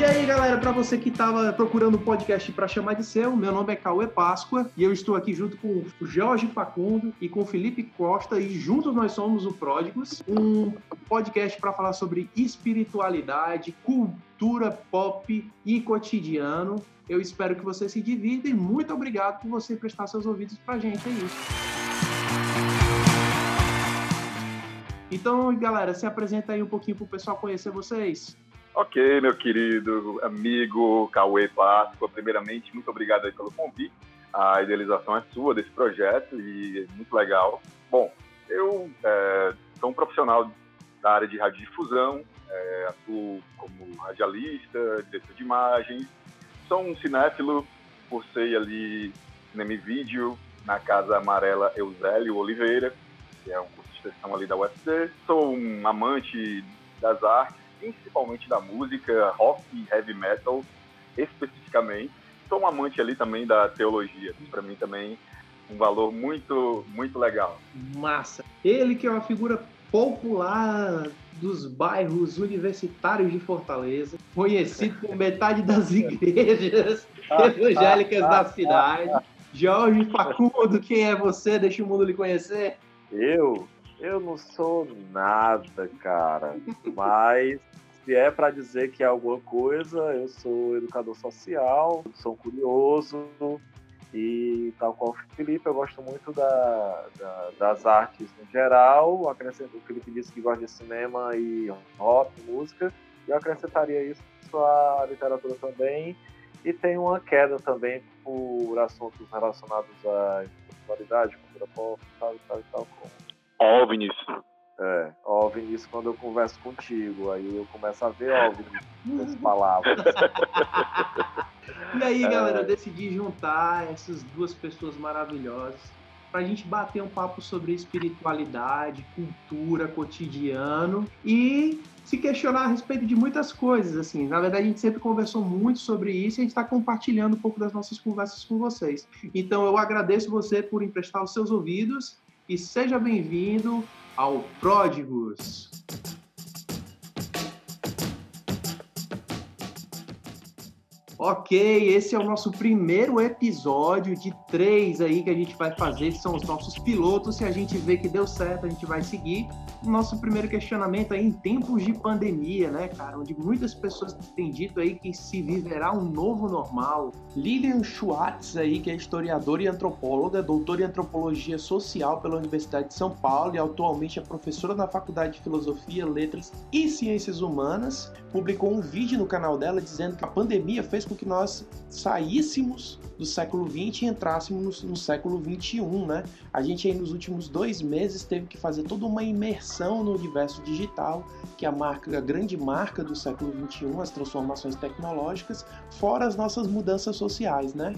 E aí, galera, para você que estava procurando um podcast para chamar de seu, meu nome é Cauê Páscoa e eu estou aqui junto com o Jorge Facundo e com o Felipe Costa e juntos nós somos o Pródigos, um podcast para falar sobre espiritualidade, cultura pop e cotidiano. Eu espero que você se divirta e muito obrigado por você prestar seus ouvidos para gente. Isso. Então, galera, se apresenta aí um pouquinho para o pessoal conhecer vocês. Ok, meu querido amigo Cauê Páscoa, primeiramente, muito obrigado aí pelo convite. A idealização é sua desse projeto e é muito legal. Bom, eu é, sou um profissional da área de radiodifusão, é, atuo como radialista, diretor de imagens, sou um cinéfilo, cursei ali cinema e vídeo na Casa Amarela Eusélio Oliveira, que é um curso de extensão ali da UFC. Sou um amante das artes, principalmente da música, rock e heavy metal, especificamente. Sou um amante ali também da teologia, para mim também um valor muito, muito legal. Massa. Ele que é uma figura popular dos bairros universitários de Fortaleza, conhecido por metade das igrejas evangélicas da cidade. Jorge Facundo, quem é você? Deixa o mundo lhe conhecer. Eu? Eu não sou nada, cara. Mas se é para dizer que é alguma coisa, eu sou educador social, sou curioso, e tal qual o Felipe, eu gosto muito da, da, das artes no geral. Acrescento, o Felipe disse que gosta de cinema e rock, música. Eu acrescentaria isso à literatura também. E tem uma queda também por assuntos relacionados à espiritualidade, cultura pop, tal e tal e tal. Como. OVNIs. É, OVNIs quando eu converso contigo. Aí eu começo a ver OVNIs, as palavras. E aí, galera, eu decidi juntar essas duas pessoas maravilhosas para a gente bater um papo sobre espiritualidade, cultura, cotidiano e se questionar a respeito de muitas coisas. Assim, na verdade, a gente sempre conversou muito sobre isso e a gente está compartilhando um pouco das nossas conversas com vocês. Então, eu agradeço você por emprestar os seus ouvidos e seja bem-vindo ao Pródigos. Ok, esse é o nosso primeiro episódio de três aí que a gente vai fazer, são os nossos pilotos. Se a gente vê que deu certo, a gente vai seguir. Nosso primeiro questionamento aí em tempos de pandemia, né, cara? Onde muitas pessoas têm dito aí que se viverá um novo normal. Lilian Schwartz aí, que é historiadora e antropóloga, doutora em antropologia social pela Universidade de São Paulo e atualmente é professora na Faculdade de Filosofia, Letras e Ciências Humanas, publicou um vídeo no canal dela dizendo que a pandemia fez com que nós saíssemos do século XX e entrássemos no, no século XXI, né? A gente aí nos últimos dois meses teve que fazer toda uma imersão no universo digital, que é a marca, a grande marca do século XXI, as transformações tecnológicas, fora as nossas mudanças sociais, né?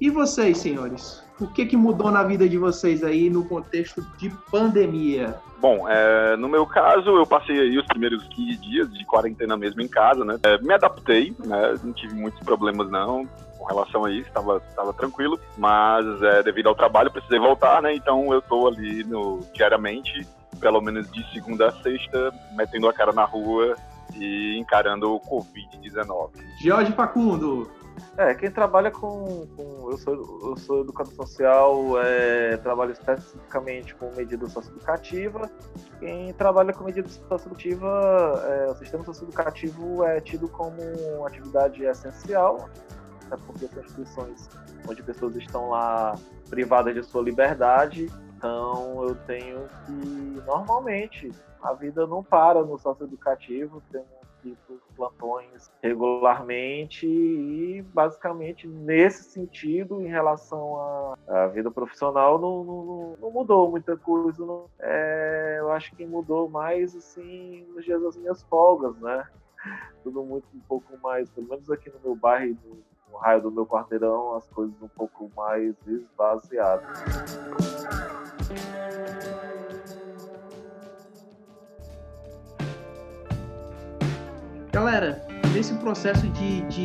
E vocês, senhores? O que, que mudou na vida de vocês aí no contexto de pandemia? Bom, é, no meu caso, eu passei aí os primeiros 15 dias de quarentena mesmo em casa, né? É, me adaptei, né? Não tive muitos problemas, não, com relação a isso, estava tava tranquilo, mas é, devido ao trabalho precisei voltar, né? Então eu tô ali no, diariamente, pelo menos de segunda a sexta, metendo a cara na rua e encarando o Covid-19. Jorge Facundo, é, quem trabalha com. com eu, sou, eu sou educador social, é, trabalho especificamente com medida socioeducativa. Quem trabalha com medida socioeducativa, é, o sistema socioeducativo é tido como uma atividade essencial, né, porque são instituições onde pessoas estão lá privadas de sua liberdade. Então eu tenho que, normalmente, a vida não para no socioeducativo, temos tipo plantões regularmente e basicamente nesse sentido em relação à, à vida profissional não, não, não, mudou muita coisa. É, eu acho que mudou mais assim nos dias das minhas folgas né tudo muito um pouco mais pelo menos aqui no meu bairro no, no raio do meu quarteirão as coisas um pouco mais esvaziadas Galera, nesse processo de, de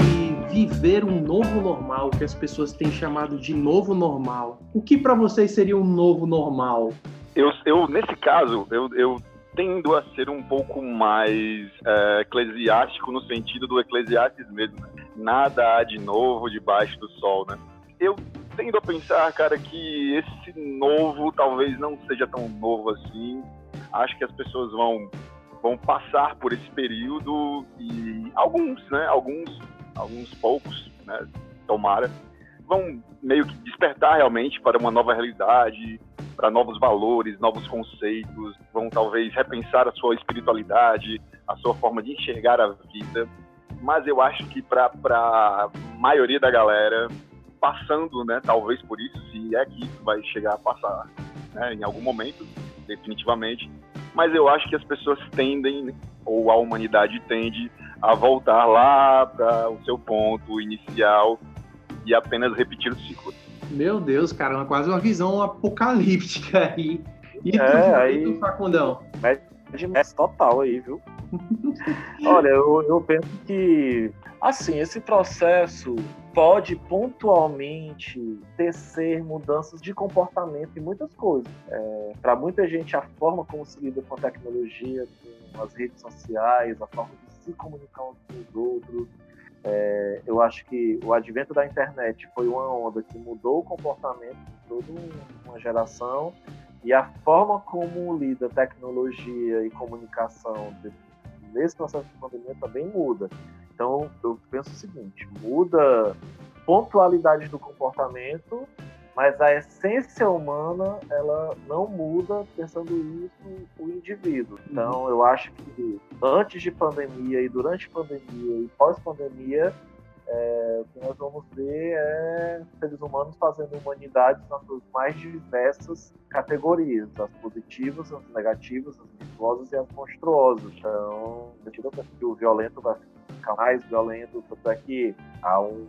viver um novo normal, que as pessoas têm chamado de novo normal, o que para vocês seria um novo normal? Eu, eu nesse caso, eu, eu tendo a ser um pouco mais é, eclesiástico no sentido do Eclesiastes mesmo. Né? Nada há de novo debaixo do sol, né? Eu tendo a pensar, cara, que esse novo talvez não seja tão novo assim. Acho que as pessoas vão vão passar por esse período e alguns, né, alguns, alguns poucos, né, tomara, vão meio que despertar realmente para uma nova realidade, para novos valores, novos conceitos, vão talvez repensar a sua espiritualidade, a sua forma de enxergar a vida. Mas eu acho que para a maioria da galera, passando, né, talvez por isso, se é que isso vai chegar a passar né, em algum momento, definitivamente, mas eu acho que as pessoas tendem, ou a humanidade tende, a voltar lá para o seu ponto inicial e apenas repetir o ciclo. Meu Deus, cara, é quase uma visão apocalíptica aí. E é, aí... Facundão? Mad total aí, viu? Olha, eu, eu penso que, assim, esse processo pode pontualmente tecer mudanças de comportamento em muitas coisas. É, Para muita gente, a forma como se lida com a tecnologia, com as redes sociais, a forma de se comunicar uns com os outros, é, eu acho que o advento da internet foi uma onda que mudou o comportamento de toda uma geração e a forma como lida tecnologia e comunicação nesse processo de pandemia também muda. Então, eu penso o seguinte: muda pontualidade do comportamento, mas a essência humana ela não muda pensando isso o indivíduo. Então, eu acho que antes de pandemia e durante pandemia e pós-pandemia é, o que nós vamos ver é seres humanos fazendo humanidade nas suas mais diversas categorias, as positivas, as negativas, as virtuosas e as monstruosas. Então, que o violento vai ficar mais violento, tanto é que há um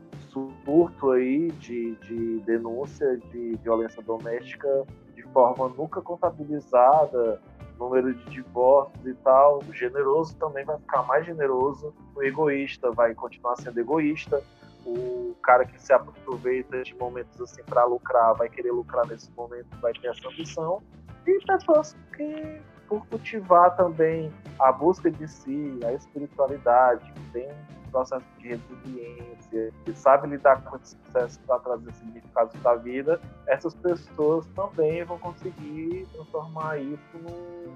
surto aí de, de denúncia de violência doméstica de forma nunca contabilizada, número de divórcios e tal. O generoso também vai ficar mais generoso, o egoísta vai continuar sendo egoísta. O cara que se aproveita de momentos assim para lucrar, vai querer lucrar nesse momento, vai ter essa ambição. E pessoas que, por cultivar também a busca de si, a espiritualidade, tem processo de resiliência, que sabe lidar com esse processo para trazer significado da vida, essas pessoas também vão conseguir transformar isso num,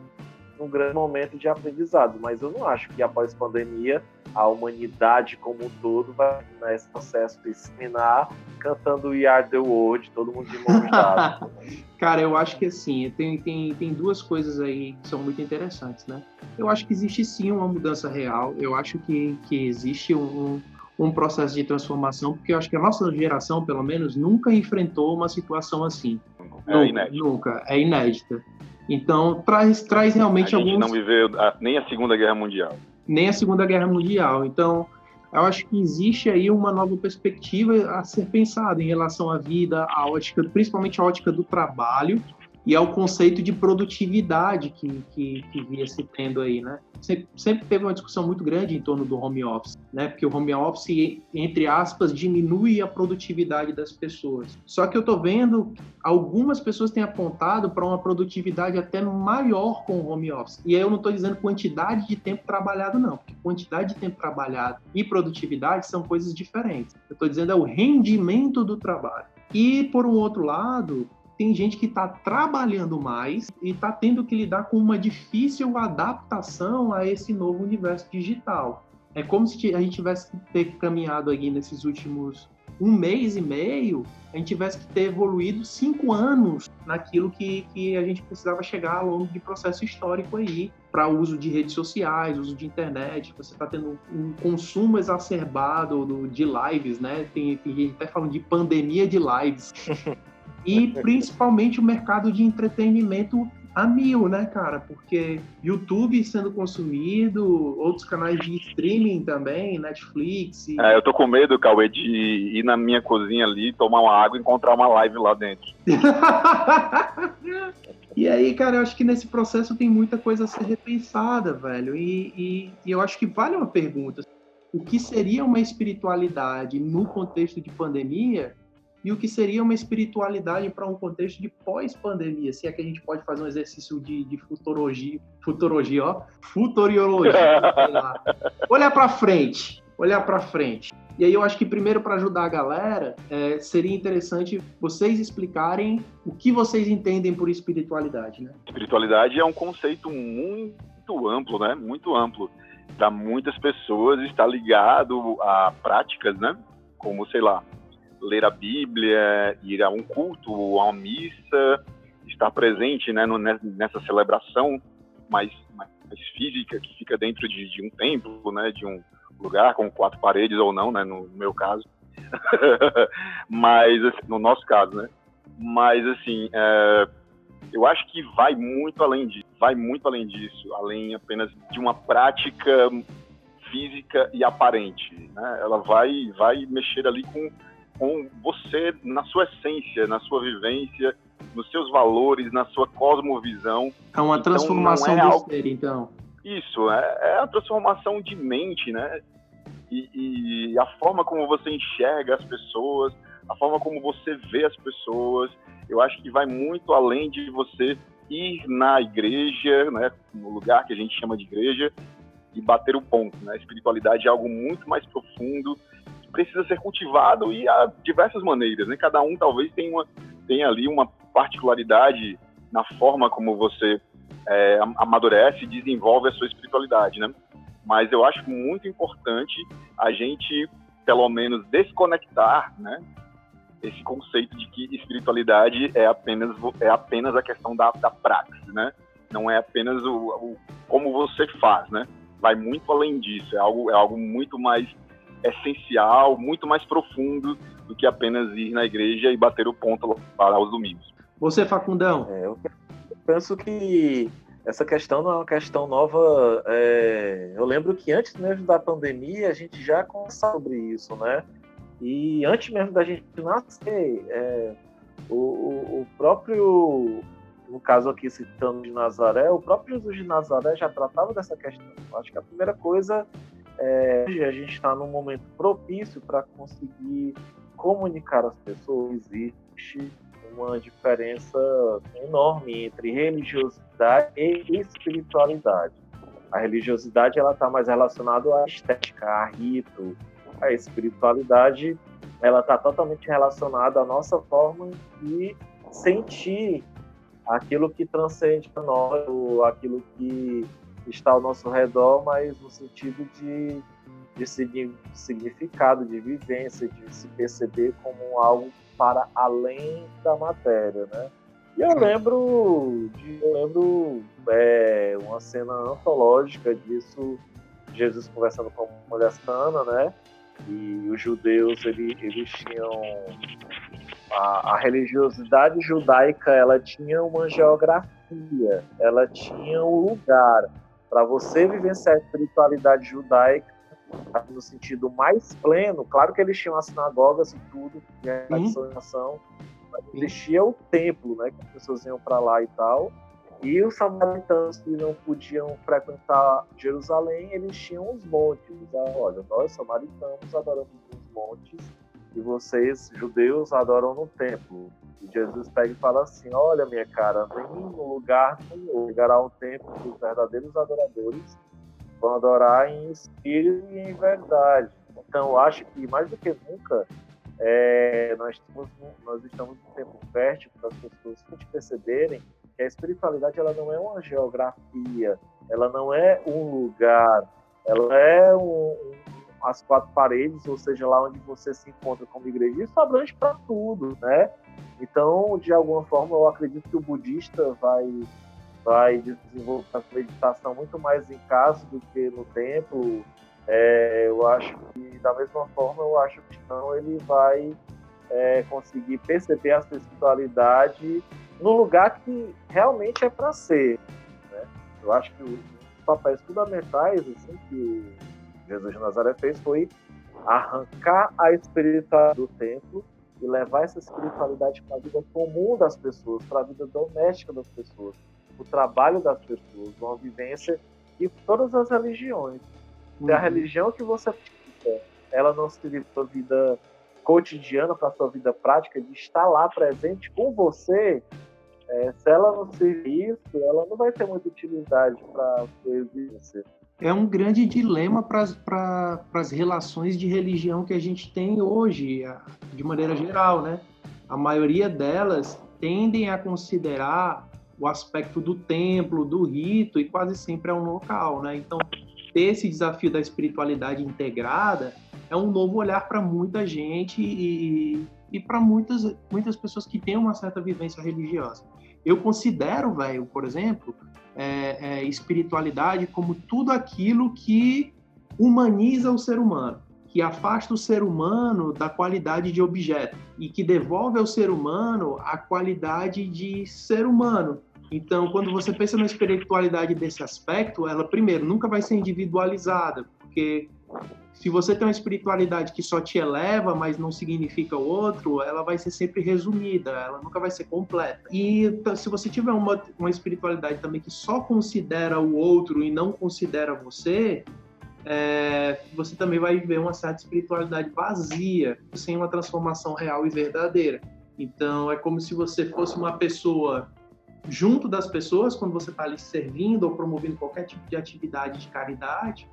num grande momento de aprendizado. Mas eu não acho que após pandemia a humanidade como um todo vai nesse processo de seminar cantando We Are the World, todo mundo de mão dada. Cara, eu acho que assim, tem, tem, tem duas coisas aí que são muito interessantes, né? Eu acho que existe sim uma mudança real, eu acho que, que existe um, um processo de transformação, porque eu acho que a nossa geração, pelo menos, nunca enfrentou uma situação assim. É nunca, inédita. Nunca, é inédita. Então, traz, traz realmente a gente alguns... não viveu nem a Segunda Guerra Mundial. Nem a Segunda Guerra Mundial. Então, eu acho que existe aí uma nova perspectiva a ser pensada em relação à vida, à ótica, principalmente a ótica do trabalho, e ao conceito de produtividade que, que, que via se tendo aí, né? Sempre, sempre, teve uma discussão muito grande em torno do home office, né? Porque o home office, entre aspas, diminui a produtividade das pessoas. Só que eu tô vendo algumas pessoas têm apontado para uma produtividade até maior com o home office. E aí eu não estou dizendo quantidade de tempo trabalhado, não, porque quantidade de tempo trabalhado e produtividade são coisas diferentes. Eu estou dizendo é o rendimento do trabalho. E, por um outro lado, tem gente que está trabalhando mais e está tendo que lidar com uma difícil adaptação a esse novo universo digital. É como se a gente tivesse que ter caminhado aí nesses últimos um mês e meio, a gente tivesse que ter evoluído cinco anos naquilo que, que a gente precisava chegar ao longo de processo histórico aí, para uso de redes sociais, uso de internet. Você está tendo um consumo exacerbado do, de lives, né? Tem, tem gente até falando de pandemia de lives. e principalmente o mercado de entretenimento a mil, né, cara? Porque YouTube sendo consumido, outros canais de streaming também, Netflix. E... É, eu tô com medo, Cauê, de ir na minha cozinha ali, tomar uma água e encontrar uma live lá dentro. e aí, cara, eu acho que nesse processo tem muita coisa a ser repensada, velho. E, e, e eu acho que vale uma pergunta. O que seria uma espiritualidade no contexto de pandemia e o que seria uma espiritualidade para um contexto de pós-pandemia, se é que a gente pode fazer um exercício de, de futurologia, futurologia, ó, futurologia, olhar para frente, olhar para frente. E aí eu acho que primeiro para ajudar a galera, é, seria interessante vocês explicarem o que vocês entendem por espiritualidade, né? Espiritualidade é um conceito muito amplo, né? Muito amplo. Para muitas pessoas está ligado a práticas, né? Como, sei lá, ler a Bíblia, ir a um culto, a uma missa, estar presente né, nessa celebração mais, mais física que fica dentro de, de, um templo, né, de um lugar com quatro paredes ou não, né, no meu caso. Mas, assim, no nosso caso, né? Mas, assim, é, eu acho que vai muito além disso, vai muito além disso, além apenas de uma prática física e aparente, né? Ela vai, vai mexer ali com com você na sua essência, na sua vivência, nos seus valores, na sua cosmovisão. É uma então, transformação é do algo... ser, então. Isso, é, é a transformação de mente, né? E, e, a forma como você enxerga as pessoas, a forma como você vê as pessoas, eu acho que vai muito além de você ir na igreja, né, no lugar que a gente chama de igreja, e bater o ponto. Né? A espiritualidade é algo muito mais profundo, precisa ser cultivado e há diversas maneiras, né? Cada um talvez tenha, uma, tenha ali uma particularidade na forma como você é, amadurece e desenvolve a sua espiritualidade, né? Mas eu acho muito importante a gente, pelo menos, desconectar, né? Esse conceito de que espiritualidade é apenas, é apenas a questão da, da prática, né? Não é apenas o, o como você faz, né? Vai muito além disso, é algo, é algo muito mais essencial, muito mais profundo do que apenas ir na igreja e bater o ponto para os domingos. Você, Facundão? É, eu penso que essa questão não é uma questão nova. É... Eu lembro que antes mesmo da pandemia a gente já conversava sobre isso, né? E antes mesmo da gente nascer, é... o, o, próprio, no caso aqui citando de Nazaré, o próprio Jesus de Nazaré já tratava dessa questão. Acho que a primeira coisa é, a gente está num momento propício para conseguir comunicar às pessoas. Existe uma diferença enorme entre religiosidade e espiritualidade. A religiosidade ela está mais relacionada à estética, a rito. A espiritualidade ela está totalmente relacionada à nossa forma de sentir aquilo que transcende para nós, aquilo que está ao nosso redor, mas no sentido de, de significado, de vivência, de se perceber como algo para além da matéria, né? E eu lembro, de, eu lembro é, uma cena antológica disso, Jesus conversando com a mulher sana, né? E os judeus, eles, eles tinham a, a, religiosidade judaica, ela tinha uma geografia, ela tinha um lugar, para você vivenciar a espiritualidade judaica no sentido mais pleno, claro que eles tinham as sinagogas e tudo, e a tradição, mas existia o templo, né, que as pessoas iam para lá e tal, e os samaritanos que não podiam frequentar Jerusalém, eles tinham os montes. Ah, olha, nós samaritanos adoramos os montes e vocês, judeus, adoram no templo. E Jesus pega e fala assim: Olha, minha cara, nenhum lugar nenhum chegará um tempo que os verdadeiros adoradores vão adorar em espírito e em verdade. Então, acho que mais do que nunca, é, nós, estamos, nós estamos no tempo fértil para as pessoas perceberem que a espiritualidade ela não é uma geografia, ela não é um lugar, ela é um, as quatro paredes, ou seja, lá onde você se encontra como igreja, isso abrange para tudo, né? Então, de alguma forma, eu acredito que o budista vai vai desenvolver a meditação muito mais em casa do que no templo. É, eu acho que, da mesma forma, eu acho que não ele vai é, conseguir perceber a espiritualidade no lugar que realmente é para ser. Né? Eu acho que os papéis fundamentais assim, que Jesus de Nazaré fez foi arrancar a espiritualidade do templo e levar essa espiritualidade para a vida comum das pessoas, para a vida doméstica das pessoas, o trabalho das pessoas, uma vivência e todas as religiões. Uhum. Se a uhum. religião que você pratica, ela não se para a vida cotidiana, para a sua vida prática, de estar lá presente com você, é, se ela não servir isso, ela não vai ter muita utilidade para a sua existência. É um grande dilema para as relações de religião que a gente tem hoje, de maneira geral, né? A maioria delas tendem a considerar o aspecto do templo, do rito, e quase sempre é um local, né? Então, ter esse desafio da espiritualidade integrada é um novo olhar para muita gente e, e para muitas, muitas pessoas que têm uma certa vivência religiosa. Eu considero, velho, por exemplo, é, é, espiritualidade como tudo aquilo que humaniza o ser humano, que afasta o ser humano da qualidade de objeto e que devolve ao ser humano a qualidade de ser humano. Então, quando você pensa na espiritualidade desse aspecto, ela, primeiro, nunca vai ser individualizada, porque se você tem uma espiritualidade que só te eleva, mas não significa o outro, ela vai ser sempre resumida, ela nunca vai ser completa. E se você tiver uma, uma espiritualidade também que só considera o outro e não considera você, é, você também vai viver uma certa espiritualidade vazia, sem uma transformação real e verdadeira. Então, é como se você fosse uma pessoa junto das pessoas, quando você está ali servindo ou promovendo qualquer tipo de atividade de caridade.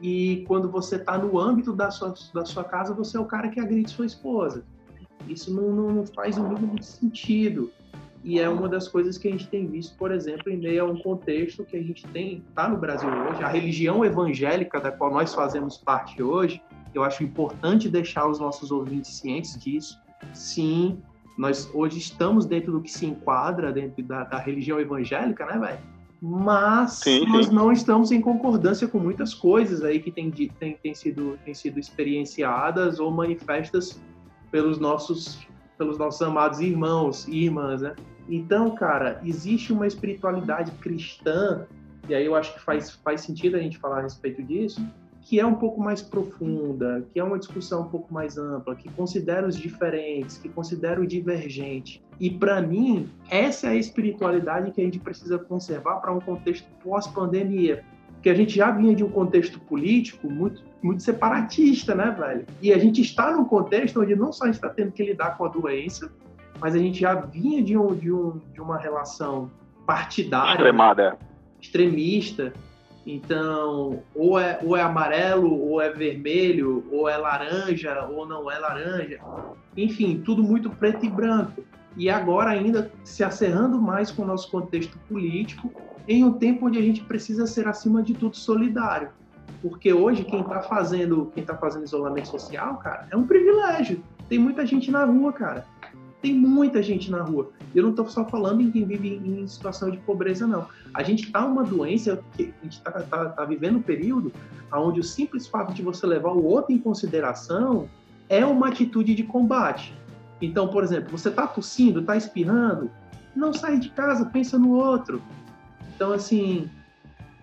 E quando você está no âmbito da sua, da sua casa, você é o cara que agride sua esposa. Isso não, não, não faz o mínimo sentido. E é uma das coisas que a gente tem visto, por exemplo, em meio a um contexto que a gente tem, está no Brasil hoje, a religião evangélica da qual nós fazemos parte hoje, eu acho importante deixar os nossos ouvintes cientes disso. Sim, nós hoje estamos dentro do que se enquadra dentro da, da religião evangélica, né, velho? Mas sim, nós sim. não estamos em concordância com muitas coisas aí que têm tem, tem sido, tem sido experienciadas ou manifestas pelos nossos, pelos nossos amados irmãos e irmãs, né? Então, cara, existe uma espiritualidade cristã, e aí eu acho que faz, faz sentido a gente falar a respeito disso, que é um pouco mais profunda, que é uma discussão um pouco mais ampla, que considera os diferentes, que considera o divergente. E para mim, essa é a espiritualidade que a gente precisa conservar para um contexto pós-pandemia. Porque a gente já vinha de um contexto político muito, muito separatista, né, velho? E a gente está num contexto onde não só a gente está tendo que lidar com a doença, mas a gente já vinha de, um, de, um, de uma relação partidária. Extremada. Extremista então, ou é, ou é amarelo, ou é vermelho, ou é laranja, ou não é laranja. Enfim, tudo muito preto e branco. E agora ainda se acerrando mais com o nosso contexto político, em um tempo onde a gente precisa ser acima de tudo solidário. Porque hoje quem está fazendo, quem tá fazendo isolamento social, cara, é um privilégio. Tem muita gente na rua, cara. Tem muita gente na rua. Eu não estou só falando em quem vive em situação de pobreza, não. A gente está uma doença que a gente está tá, tá vivendo um período onde o simples fato de você levar o outro em consideração é uma atitude de combate. Então, por exemplo, você está tossindo, está espirrando, não sai de casa, pensa no outro. Então, assim,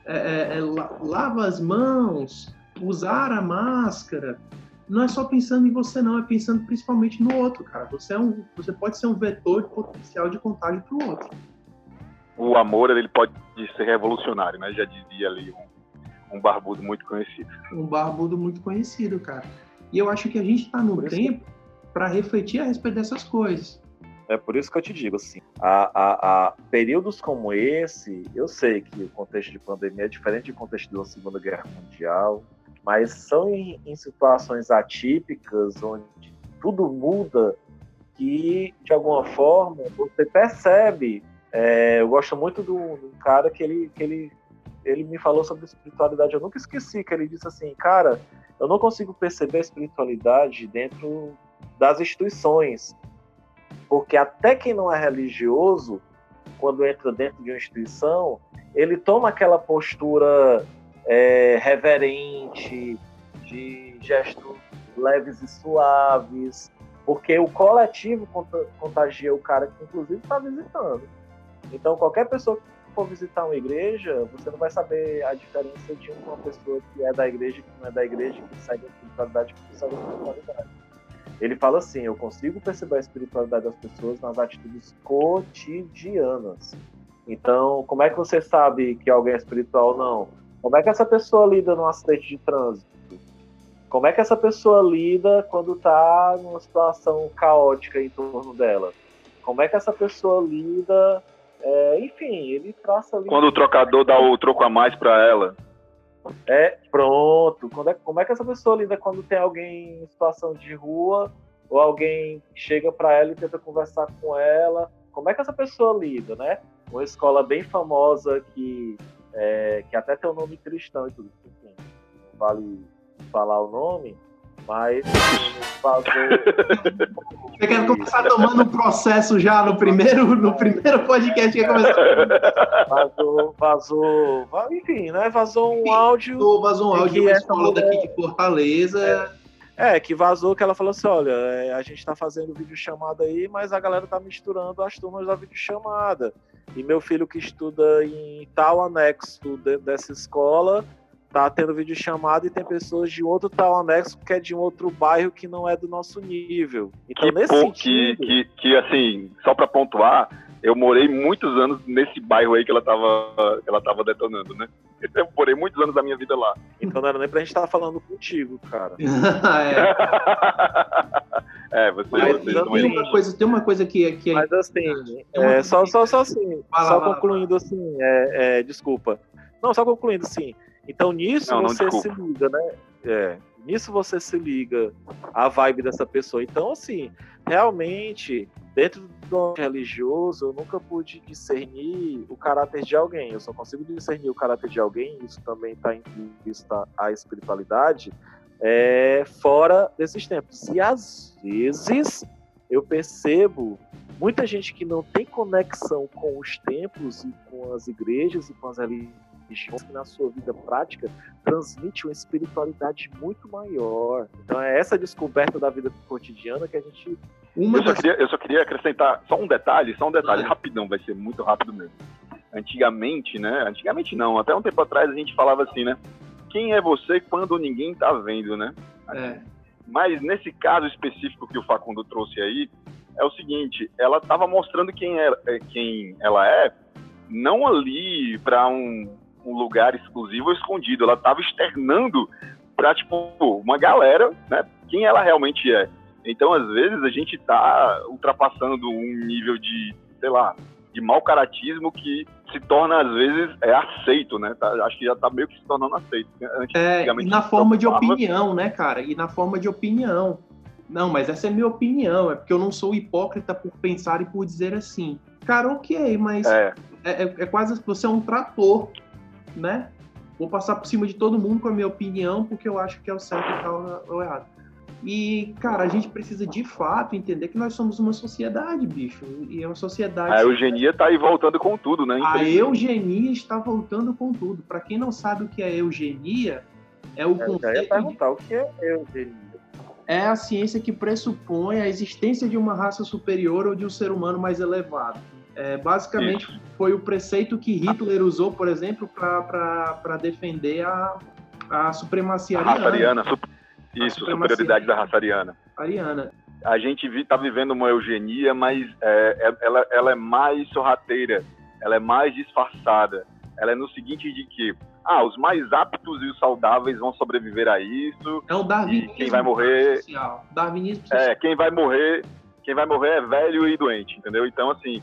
é, é, é, lava as mãos, usar a máscara, não é só pensando em você, não, é pensando principalmente no outro, cara. Você, é um, você pode ser um vetor de potencial de contágio para o outro. O amor, ele pode ser revolucionário, né? Já dizia ali um, um barbudo muito conhecido. Um barbudo muito conhecido, cara. E eu acho que a gente está no tempo que... para refletir a respeito dessas coisas. É por isso que eu te digo assim, a, a, a, períodos como esse, eu sei que o contexto de pandemia é diferente do contexto da Segunda Guerra Mundial, mas são em, em situações atípicas, onde tudo muda, que de alguma forma você percebe. É, eu gosto muito do, do, cara que ele, que ele, ele me falou sobre espiritualidade. Eu nunca esqueci que ele disse assim, cara, eu não consigo perceber a espiritualidade dentro das instituições, porque até quem não é religioso, quando entra dentro de uma instituição, ele toma aquela postura é, reverente, de gestos leves e suaves, porque o coletivo contagia o cara que, inclusive, está visitando. Então, qualquer pessoa que for visitar uma igreja, você não vai saber a diferença de uma pessoa que é da igreja, que não é da igreja, que segue a espiritualidade, que não segue a espiritualidade. Ele fala assim: eu consigo perceber a espiritualidade das pessoas nas atitudes cotidianas. Então, como é que você sabe que alguém é espiritual ou não? Como é que essa pessoa lida num acidente de trânsito? Como é que essa pessoa lida quando está numa situação caótica em torno dela? Como é que essa pessoa lida? É, enfim, ele traça ali. Quando o trocador dá o troco a mais para ela. É, pronto. É, como é que essa pessoa lida quando tem alguém em situação de rua ou alguém chega para ela e tenta conversar com ela? Como é que essa pessoa lida, né? Uma escola bem famosa que, é, que até tem o um nome cristão e tudo. Enfim, não vale falar o nome, mas vazou. Você quer começar tomando um processo já no primeiro, no primeiro podcast que começou? Vazou, vazou, enfim, né? Vazou um áudio. Vazou um áudio de uma escola mulher... daqui de Fortaleza. É. é. que vazou que ela falou assim: olha, é, a gente tá fazendo vídeo chamada aí, mas a galera tá misturando as turmas da videochamada. E meu filho que estuda em tal anexo dessa escola tá tendo vídeo chamado e tem pessoas de outro tal anexo que é de um outro bairro que não é do nosso nível. Então, que, nesse pô, sentido... Que, que, que, assim, só para pontuar, eu morei muitos anos nesse bairro aí que ela tava, que ela tava detonando, né? Eu morei muitos anos da minha vida lá. Então não era nem pra gente estar falando contigo, cara. é. é, você, Mas, você tem, uma coisa, tem uma coisa que, que é... Mas assim, é, só, só, só assim, só concluindo assim, é, é, desculpa. Não, só concluindo assim, então nisso não, não você desculpa. se liga, né? É, nisso você se liga a vibe dessa pessoa. Então, assim, realmente, dentro do religioso, eu nunca pude discernir o caráter de alguém. Eu só consigo discernir o caráter de alguém, isso também está em vista a espiritualidade, é, fora desses tempos. E às vezes eu percebo muita gente que não tem conexão com os templos e com as igrejas e com as religiões que na sua vida prática transmite uma espiritualidade muito maior. Então é essa descoberta da vida cotidiana que a gente. Uma eu, só queria, eu só queria acrescentar só um detalhe, só um detalhe, ah. rapidão, vai ser muito rápido mesmo. Antigamente, né? Antigamente não, até um tempo atrás a gente falava assim, né? Quem é você quando ninguém tá vendo, né? É. Mas nesse caso específico que o Facundo trouxe aí, é o seguinte, ela estava mostrando quem, é, quem ela é, não ali para um, um lugar exclusivo ou escondido. Ela estava externando para tipo uma galera, né? Quem ela realmente é. Então, às vezes a gente está ultrapassando um nível de, sei lá, de mau caratismo que se torna às vezes é aceito, né? Tá, acho que já está meio que se tornando aceito. É, e na forma de opinião, né, cara? E na forma de opinião. Não, mas essa é minha opinião, é porque eu não sou hipócrita por pensar e por dizer assim. Cara, ok, mas é, é, é quase você é um trator né? Vou passar por cima de todo mundo com a minha opinião, porque eu acho que é o certo e tal ou errado. E, cara, a gente precisa de fato entender que nós somos uma sociedade, bicho. E é uma sociedade. A eugenia tá aí voltando com tudo, né? A eugenia está voltando com tudo. Para quem não sabe o que é eugenia, é o conceito. Eu ia perguntar de... o que é eugenia. É a ciência que pressupõe a existência de uma raça superior ou de um ser humano mais elevado. É, basicamente, Isso. foi o preceito que Hitler usou, por exemplo, para defender a, a supremacia a ariana. Raça ariana Isso, a superioridade da raça ariana. ariana. A gente está vivendo uma eugenia, mas é, é, ela, ela é mais sorrateira, ela é mais disfarçada. Ela é no seguinte de que ah, os mais aptos e os saudáveis vão sobreviver a isso. É o darwinismo. quem vai morrer? Social. Darwinismo social. É, quem vai morrer, quem vai morrer é velho e doente, entendeu? Então assim,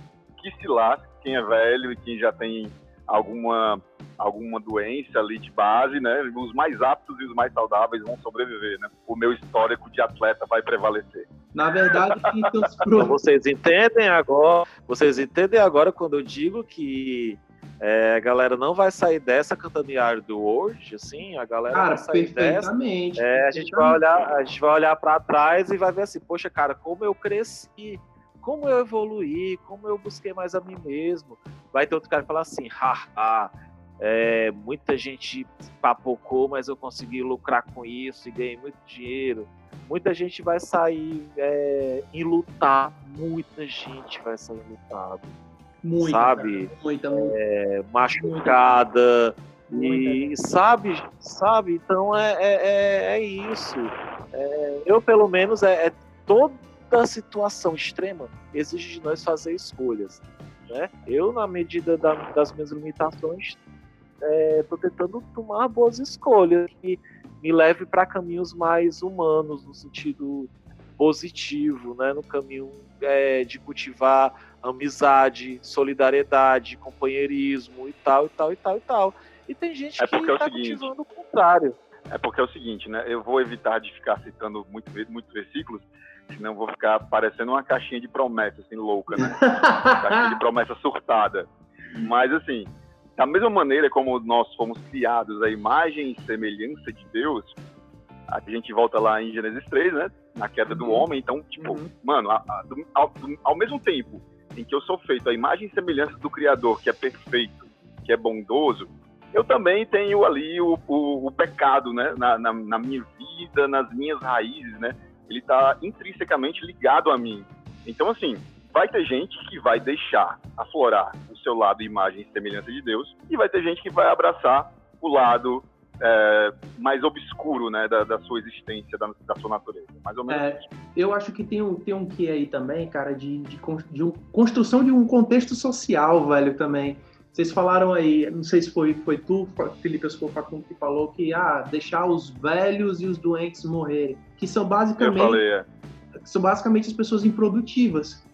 que se lasque quem é velho e quem já tem alguma alguma doença ali de base, né? Os mais aptos e os mais saudáveis vão sobreviver, né? O meu histórico de atleta vai prevalecer. Na verdade, então, vocês entendem agora? Vocês entendem agora quando eu digo que é, a galera não vai sair dessa cantando do hoje, assim, a galera cara, vai sair dessa. É, a gente vai olhar, a gente vai olhar para trás e vai ver assim, poxa, cara, como eu cresci como eu evoluí, como eu busquei mais a mim mesmo. Vai ter outro cara que fala assim, haha, é, muita gente papocou, mas eu consegui lucrar com isso e ganhei muito dinheiro. Muita gente vai sair é, em lutar, muita gente vai sair lutado. Muita, sabe? Muita, é, machucada. Muita. E sabe, sabe? Então é, é, é, é isso. É, eu, pelo menos, é, é todo toda situação extrema exige de nós fazer escolhas. Né? Eu, na medida da, das minhas limitações, estou é, tentando tomar boas escolhas que me leve para caminhos mais humanos, no sentido positivo, né? no caminho é, de cultivar amizade, solidariedade, companheirismo e tal, e tal, e tal, e tal. E tem gente é que está é cultivando o contrário. É porque é o seguinte, né? Eu vou evitar de ficar citando muito, muitos versículos, senão vou ficar parecendo uma caixinha de promessa, assim, louca, né? caixinha de promessa surtada. Mas, assim, da mesma maneira como nós fomos criados à imagem e semelhança de Deus, a gente volta lá em Gênesis 3, né? Na queda do uhum. homem. Então, tipo, uhum. mano, a, a, do, ao, do, ao mesmo tempo em que eu sou feito à imagem e semelhança do Criador, que é perfeito, que é bondoso, eu também tenho ali o, o, o pecado, né? Na, na, na, minha vida, nas minhas raízes, né? Ele está intrinsecamente ligado a mim. Então, assim, vai ter gente que vai deixar aflorar o seu lado imagem e semelhança de Deus, e vai ter gente que vai abraçar o lado é, mais obscuro né, da, da sua existência, da, da, sua natureza. Mais ou menos é, Eu acho que tem um, tem um que aí também, cara, de, de, de construção de um contexto social, velho, também. Vocês falaram aí, não sei se foi, foi tu, Felipe Escofacundo, que falou que ah, deixar os velhos e os doentes morrerem, que são basicamente, falei, é. são basicamente as pessoas improdutivas.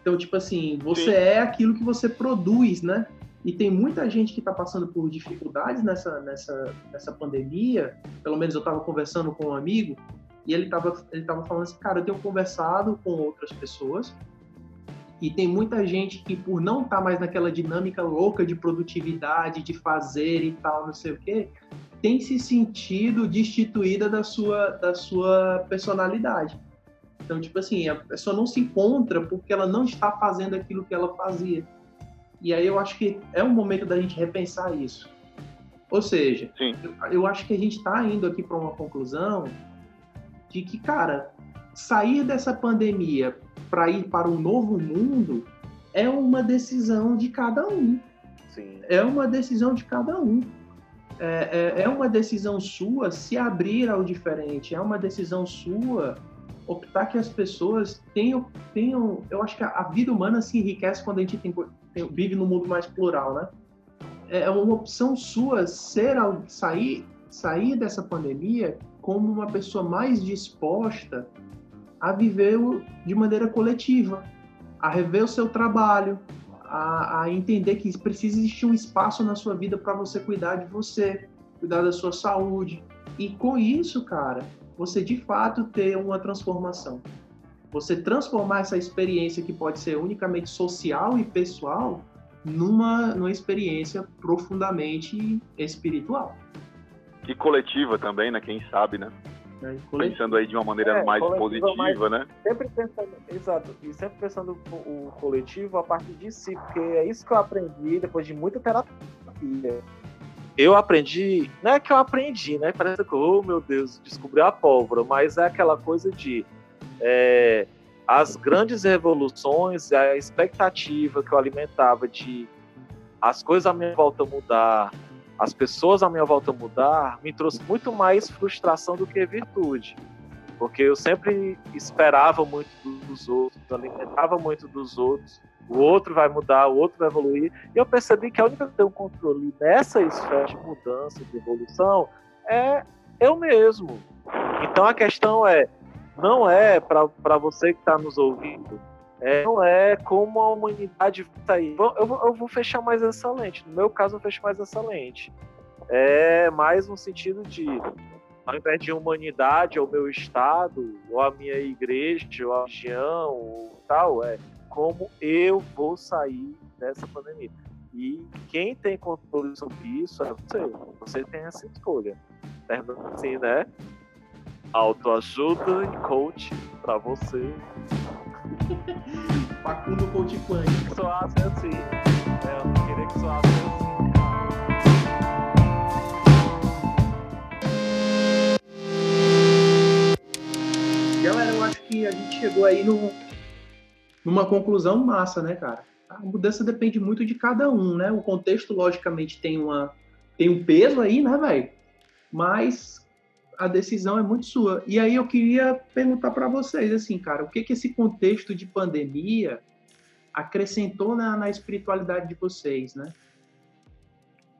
Então, tipo assim, você Sim. é aquilo que você produz, né? E tem muita gente que está passando por dificuldades nessa, nessa, nessa pandemia. Pelo menos eu estava conversando com um amigo e ele estava ele tava falando assim, cara, eu tenho conversado com outras pessoas e tem muita gente que, por não estar tá mais naquela dinâmica louca de produtividade, de fazer e tal, não sei o quê, tem se sentido destituída da sua, da sua personalidade. Então, tipo assim, a pessoa não se encontra porque ela não está fazendo aquilo que ela fazia. E aí eu acho que é um momento da gente repensar isso. Ou seja, eu, eu acho que a gente está indo aqui para uma conclusão de que, cara, sair dessa pandemia para ir para um novo mundo é uma decisão de cada um. Sim. É uma decisão de cada um. É, é, é, uma decisão sua se abrir ao diferente. É uma decisão sua optar que as pessoas tenham, tenham. Eu acho que a, vida humana se enriquece quando a gente tem, tem, vive num mundo mais plural, né? É, é uma opção sua ser sair sair dessa pandemia como uma pessoa mais disposta a viver de maneira coletiva, a rever o seu trabalho, a, a entender que precisa existir um espaço na sua vida para você cuidar de você, cuidar da sua saúde. E com isso, cara, você de fato ter uma transformação. Você transformar essa experiência que pode ser unicamente social e pessoal numa, numa experiência profundamente espiritual. E coletiva também, né? Quem sabe, né? É, pensando aí de uma maneira é, mais positiva, mais, né? Sempre pensando, exato, e sempre pensando o, o coletivo a partir de si, porque é isso que eu aprendi depois de muita terapia. Eu aprendi, não é que eu aprendi, né? Parece que, oh meu Deus, descobri a pólvora, mas é aquela coisa de é, as grandes revoluções, a expectativa que eu alimentava de as coisas à minha volta mudar, as pessoas à minha volta mudar, me trouxe muito mais frustração do que virtude. Porque eu sempre esperava muito dos outros, alimentava muito dos outros, o outro vai mudar, o outro vai evoluir. E eu percebi que a única que tem um controle nessa esfera de mudança, de evolução, é eu mesmo. Então a questão é, não é para você que está nos ouvindo, é, não é como a humanidade está aí. Eu, eu, vou fechar mais essa lente. No meu caso, eu fecho mais essa lente. É mais no sentido de, ao invés de humanidade, ou meu estado, ou a minha igreja, ou a região, ou tal, é como eu vou sair dessa pandemia. E quem tem controle sobre isso é você. Você tem essa escolha. Terminando assim, né? Autoajuda e coach para você Facundo Punk. Soasse assim. É, eu queria que soasse assim. Galera, eu acho que a gente chegou aí no, numa conclusão massa, né, cara? A mudança depende muito de cada um, né? O contexto, logicamente, tem, uma, tem um peso aí, né, velho? Mas a decisão é muito sua. E aí eu queria perguntar para vocês, assim, cara, o que que esse contexto de pandemia acrescentou na, na espiritualidade de vocês, né?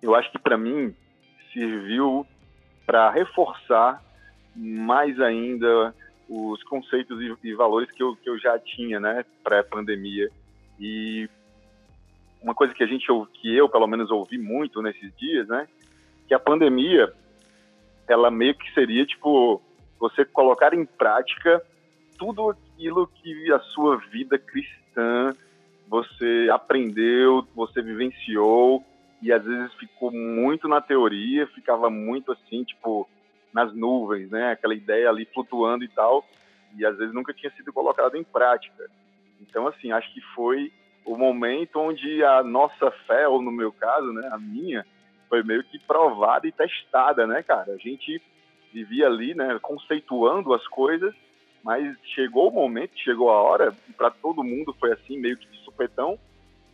Eu acho que para mim serviu para reforçar mais ainda os conceitos e, e, valores que eu, que eu já tinha, né, pré-pandemia. E uma coisa que a gente que eu pelo menos ouvi muito nesses dias, né, que a pandemia ela meio que seria tipo você colocar em prática tudo aquilo que a sua vida cristã você aprendeu, você vivenciou e às vezes ficou muito na teoria, ficava muito assim, tipo, nas nuvens, né? Aquela ideia ali flutuando e tal, e às vezes nunca tinha sido colocado em prática. Então, assim, acho que foi o momento onde a nossa fé, ou no meu caso, né, a minha, foi meio que provada e testada, né, cara? A gente vivia ali, né, conceituando as coisas, mas chegou o momento, chegou a hora, e para todo mundo foi assim, meio que de supetão,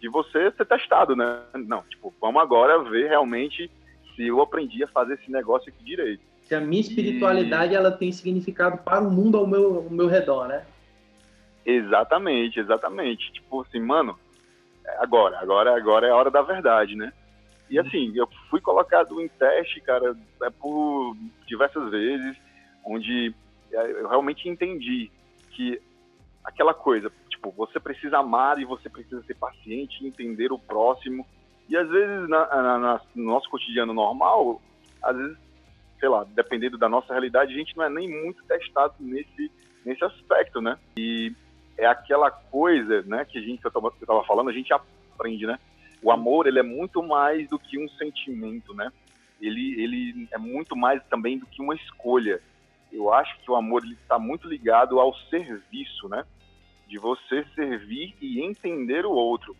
de você ser testado, né? Não, tipo, vamos agora ver realmente se eu aprendi a fazer esse negócio aqui direito. Se a minha espiritualidade e... ela tem significado para o mundo ao meu, ao meu redor, né? Exatamente, exatamente. Tipo assim, mano, agora, agora, agora é a hora da verdade, né? E assim, eu fui colocado em teste, cara, é por diversas vezes, onde eu realmente entendi que aquela coisa, tipo, você precisa amar e você precisa ser paciente, entender o próximo. E às vezes, na, na, na, no nosso cotidiano normal, às vezes, sei lá, dependendo da nossa realidade, a gente não é nem muito testado nesse, nesse aspecto, né? E é aquela coisa, né, que a gente, que eu estava falando, a gente aprende, né? O amor, ele é muito mais do que um sentimento, né? Ele, ele é muito mais também do que uma escolha. Eu acho que o amor está muito ligado ao serviço, né? De você servir e entender o outro.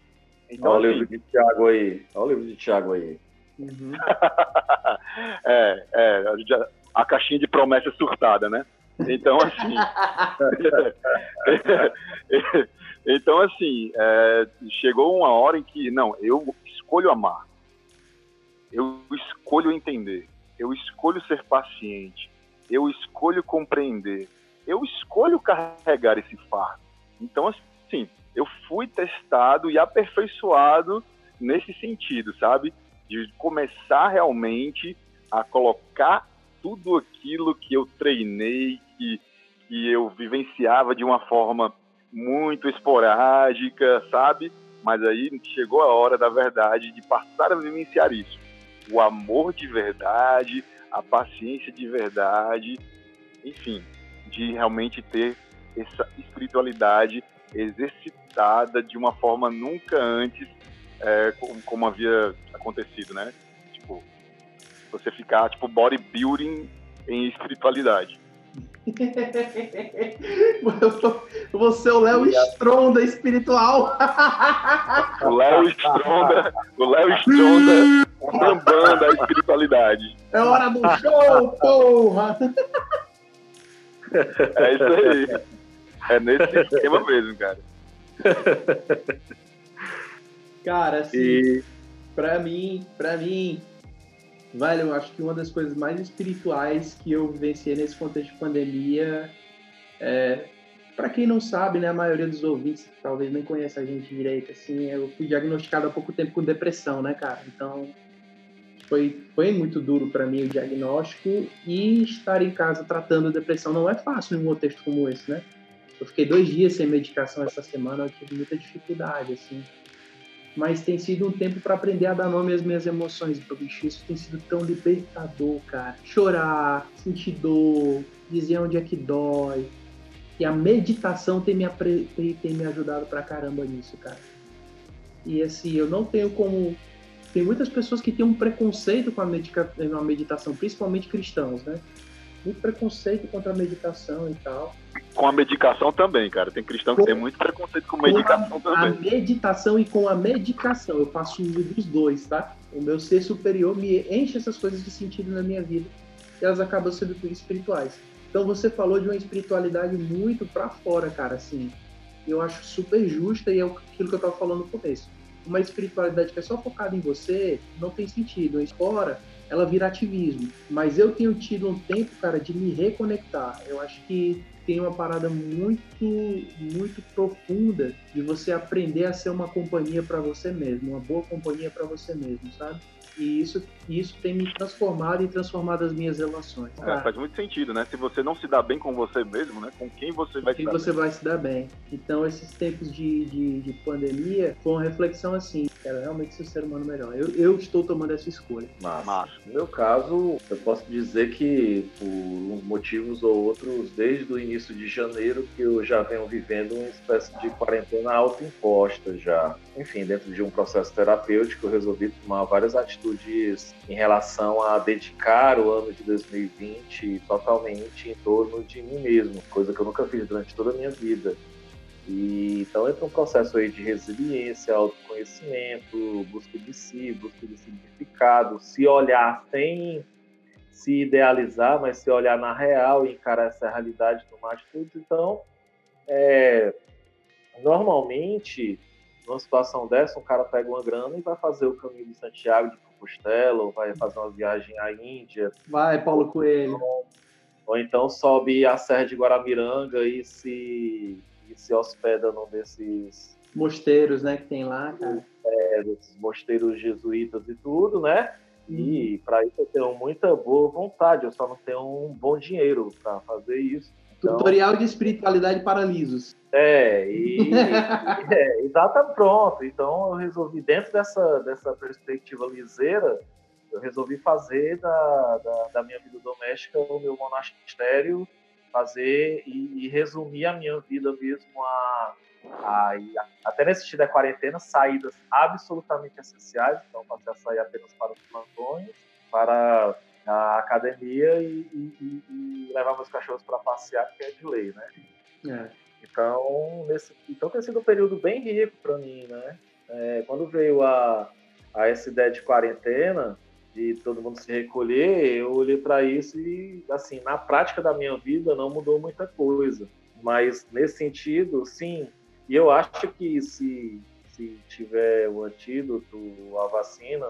Então, Olha assim, o livro de Tiago aí. Olha o livro de Tiago aí. Uhum. é, é a, a caixinha de promessa surtada, né? Então, assim. então, assim, é, chegou uma hora em que, não, eu escolho amar. Eu escolho entender. Eu escolho ser paciente. Eu escolho compreender. Eu escolho carregar esse fardo. Então, assim, eu fui testado e aperfeiçoado nesse sentido, sabe? De começar realmente a colocar tudo aquilo que eu treinei, que, que eu vivenciava de uma forma muito esporádica, sabe? Mas aí chegou a hora da verdade de passar a vivenciar isso. O amor de verdade, a paciência de verdade, enfim, de realmente ter essa espiritualidade exercitada de uma forma nunca antes é, como, havia acontecido, né? Tipo, você ficar, tipo, bodybuilding em espiritualidade. Você é o Léo Stronda espiritual. O Léo Stronda, o Léo Stronda sambando a espiritualidade. É hora do show, porra! É isso aí. É nesse esquema mesmo, cara. Cara, assim, e... pra mim, pra mim, Velho, eu acho que uma das coisas mais espirituais que eu vivenciei nesse contexto de pandemia é, para quem não sabe, né, a maioria dos ouvintes talvez nem conheça a gente direito, assim, eu fui diagnosticado há pouco tempo com depressão, né, cara? Então, foi, foi muito duro para mim o diagnóstico e estar em casa tratando depressão não é fácil em um contexto como esse, né? Eu fiquei dois dias sem medicação essa semana, eu tive muita dificuldade, assim mas tem sido um tempo para aprender a dar nome às minhas emoções, bicho. Isso tem sido tão libertador, cara. Chorar, sentir dor, dizer onde é que dói. E a meditação tem me, tem, me ajudado pra caramba nisso, cara. E assim, eu não tenho como. Tem muitas pessoas que têm um preconceito com a, medica... a meditação, principalmente cristãos, né? Muito preconceito contra a meditação e tal com a medicação também, cara. Tem cristão que com, tem muito preconceito com medicação com a, também. A meditação e com a medicação. Eu faço uso dos dois, tá? O meu ser superior me enche essas coisas de sentido na minha vida e elas acabam sendo espirituais. Então você falou de uma espiritualidade muito para fora, cara, assim. Eu acho super justa e é aquilo que eu tava falando no começo. Uma espiritualidade que é só focada em você não tem sentido. Fora, ela vira ativismo. Mas eu tenho tido um tempo, cara, de me reconectar. Eu acho que tem uma parada muito, muito profunda de você aprender a ser uma companhia para você mesmo, uma boa companhia para você mesmo, sabe? E isso, isso tem me transformado e transformado as minhas relações. É, faz muito sentido, né? Se você não se dá bem com você mesmo, né? Com quem você vai quem se dar você bem? vai se dar bem. Então, esses tempos de, de, de pandemia foi uma reflexão assim, quero realmente ser um ser humano melhor. Eu, eu estou tomando essa escolha. Massa. No meu caso, eu posso dizer que por uns motivos ou outros, desde o início de janeiro, que eu já venho vivendo uma espécie de quarentena autoimposta já. Enfim, dentro de um processo terapêutico, eu resolvi tomar várias atitudes em relação a dedicar o ano de 2020 totalmente em torno de mim mesmo, coisa que eu nunca fiz durante toda a minha vida. E, então entra um processo aí de resiliência, autoconhecimento, busca de si, busca de significado, se olhar sem se idealizar, mas se olhar na real e encarar essa realidade, tomar atitudes. Então, é, normalmente, numa situação dessa, um cara pega uma grana e vai fazer o caminho de Santiago de Compostela, ou vai fazer uma viagem à Índia, Vai, Paulo Coelho. ou então sobe a Serra de Guaramiranga e se, e se hospeda num desses, Mosteiros, né, que tem lá, cara. é, desses mosteiros jesuítas e tudo, né? E para isso eu tenho muita boa vontade, eu só não tenho um bom dinheiro para fazer isso. Então, Tutorial de espiritualidade para lisos. é, e, é, exata pronto. Então eu resolvi, dentro dessa, dessa perspectiva liseira, eu resolvi fazer da, da, da minha vida doméstica o meu monastério, fazer e, e resumir a minha vida mesmo a, a, a- até nesse sentido da quarentena, saídas absolutamente essenciais, então passei a sair apenas para os plantões, para a academia e, e- e- levar meus cachorros para passear, que é de lei, né? É. Então, nesse, então tem sido um período bem rico para mim, né? É, quando veio a, a essa ideia de quarentena, de todo mundo se recolher, eu olhei para isso e, assim, na prática da minha vida não mudou muita coisa. Mas nesse sentido, sim. E eu acho que se, se tiver o antídoto, a vacina,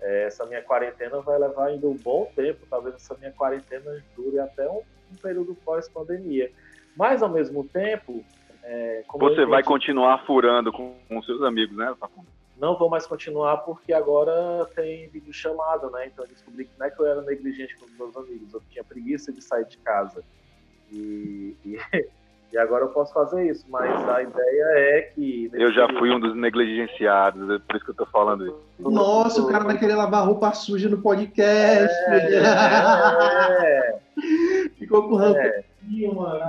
essa minha quarentena vai levar ainda um bom tempo. Talvez essa minha quarentena dure até um, um período pós-pandemia. Mas, ao mesmo tempo, é, Você vai continuar furando com, com seus amigos, né, Facundo? não vou mais continuar porque agora tem vídeo chamado, né? Então eu descobri que não é que eu era negligente com os meus amigos, eu tinha preguiça de sair de casa. E, e, e agora eu posso fazer isso, mas a ideia é que. Eu já fui um dos negligenciados, é por isso que eu tô falando isso. Nossa, o cara vai querer lavar roupa suja no podcast. É, Ficou com rancor, é, mano.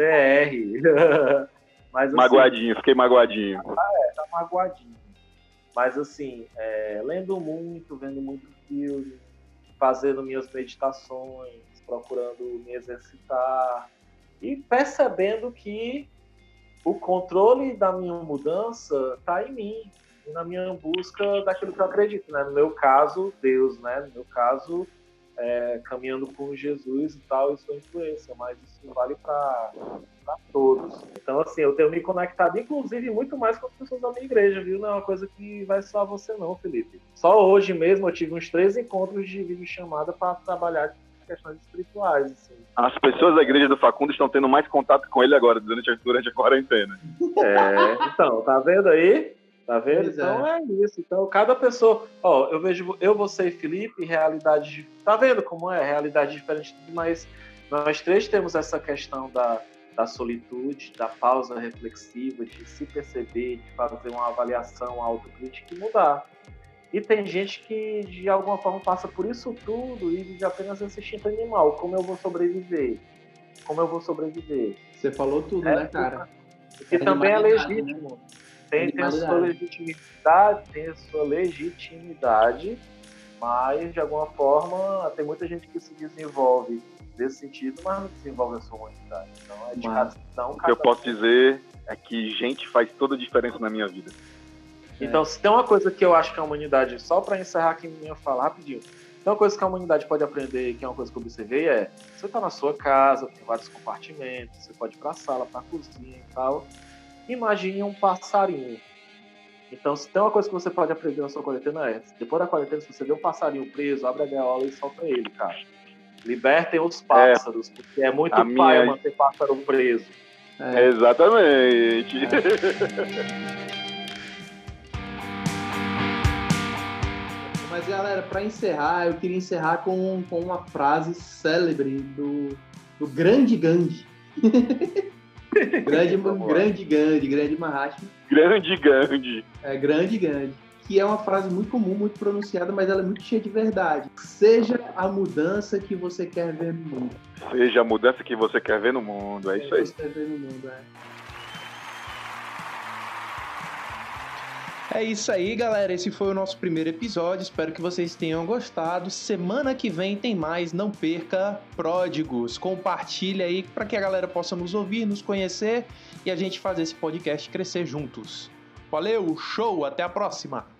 é, DR. Mas, assim, Magoadinho, fiquei magoadinho. tá magoadinho. Mas assim, é, lendo muito, vendo muito filme, fazendo minhas meditações, procurando me exercitar e percebendo que o controle da minha mudança está em mim na minha busca daquilo que eu acredito, né? No meu caso, Deus, né? No meu caso, é, caminhando com Jesus e tal, isso é influência, mas isso vale para todos. Então, assim, eu tenho me conectado, inclusive, muito mais com as pessoas da minha igreja, viu? Não é uma coisa que vai só você, não, Felipe. Só hoje mesmo eu tive uns três encontros de videochamada para trabalhar questões espirituais, assim. As pessoas da igreja do Facundo estão tendo mais contato com ele agora, durante a, durante a quarentena. É, então, tá vendo aí? Tá vendo? Pois é. então é. isso. Então, cada pessoa. Ó, eu vejo eu, você e Felipe, realidade. de- Tá vendo como é? Realidade diferente, mas nós três temos essa questão da, da solitude, da pausa reflexiva, de se perceber, de fazer uma avaliação autocrítica e mudar. E tem gente que, de alguma forma, passa por isso tudo e vive apenas esse instinto animal. Como eu vou sobreviver? Como eu vou sobreviver? Você falou tudo, É, né, cara? Que também é legítimo. Tem, tem a sua legitimidade, tem a sua legitimidade, mas de alguma forma tem muita gente que se desenvolve nesse sentido, mas não desenvolve a sua humanidade. Então é de Mas- cada um, O que eu cada posso dizer é que gente faz toda a diferença na minha vida. Então, se tem uma coisa que eu acho que a humanidade, só para encerrar aqui minha fala rapidinho, tem uma coisa que a humanidade pode aprender, que é uma coisa que eu observei, é você tá na sua casa, tem vários compartimentos, você pode ir para a sala, para a cozinha e tal. Imagine um passarinho. Então, se tem uma coisa que você pode aprender na sua quarentena é, depois da quarentena, se você vê um passarinho preso, abre a gaiola e solta ele, cara. Libertem os pássaros, porque é muito A paia minha- manter pássaro preso. É. Exatamente. Mas Mas galera, para encerrar, eu queria encerrar com, com uma frase célebre do, do grande Gandhi. grande, grande Gandhi, grande Mahatma. Grande Gandhi. É, grande Gandhi. Que é uma frase muito comum, muito pronunciada, mas ela é muito cheia de verdade. Seja a mudança que você quer ver no mundo. Seja a mudança que você quer ver no mundo, é isso aí. Você quer ver no mundo, é. É isso aí, galera. Esse foi o nosso primeiro episódio. Espero que vocês tenham gostado. Semana que vem tem mais. Não perca Pródigos. Compartilha aí para que a galera possa nos ouvir, nos conhecer e a gente fazer esse podcast crescer juntos. Valeu, show, até a próxima.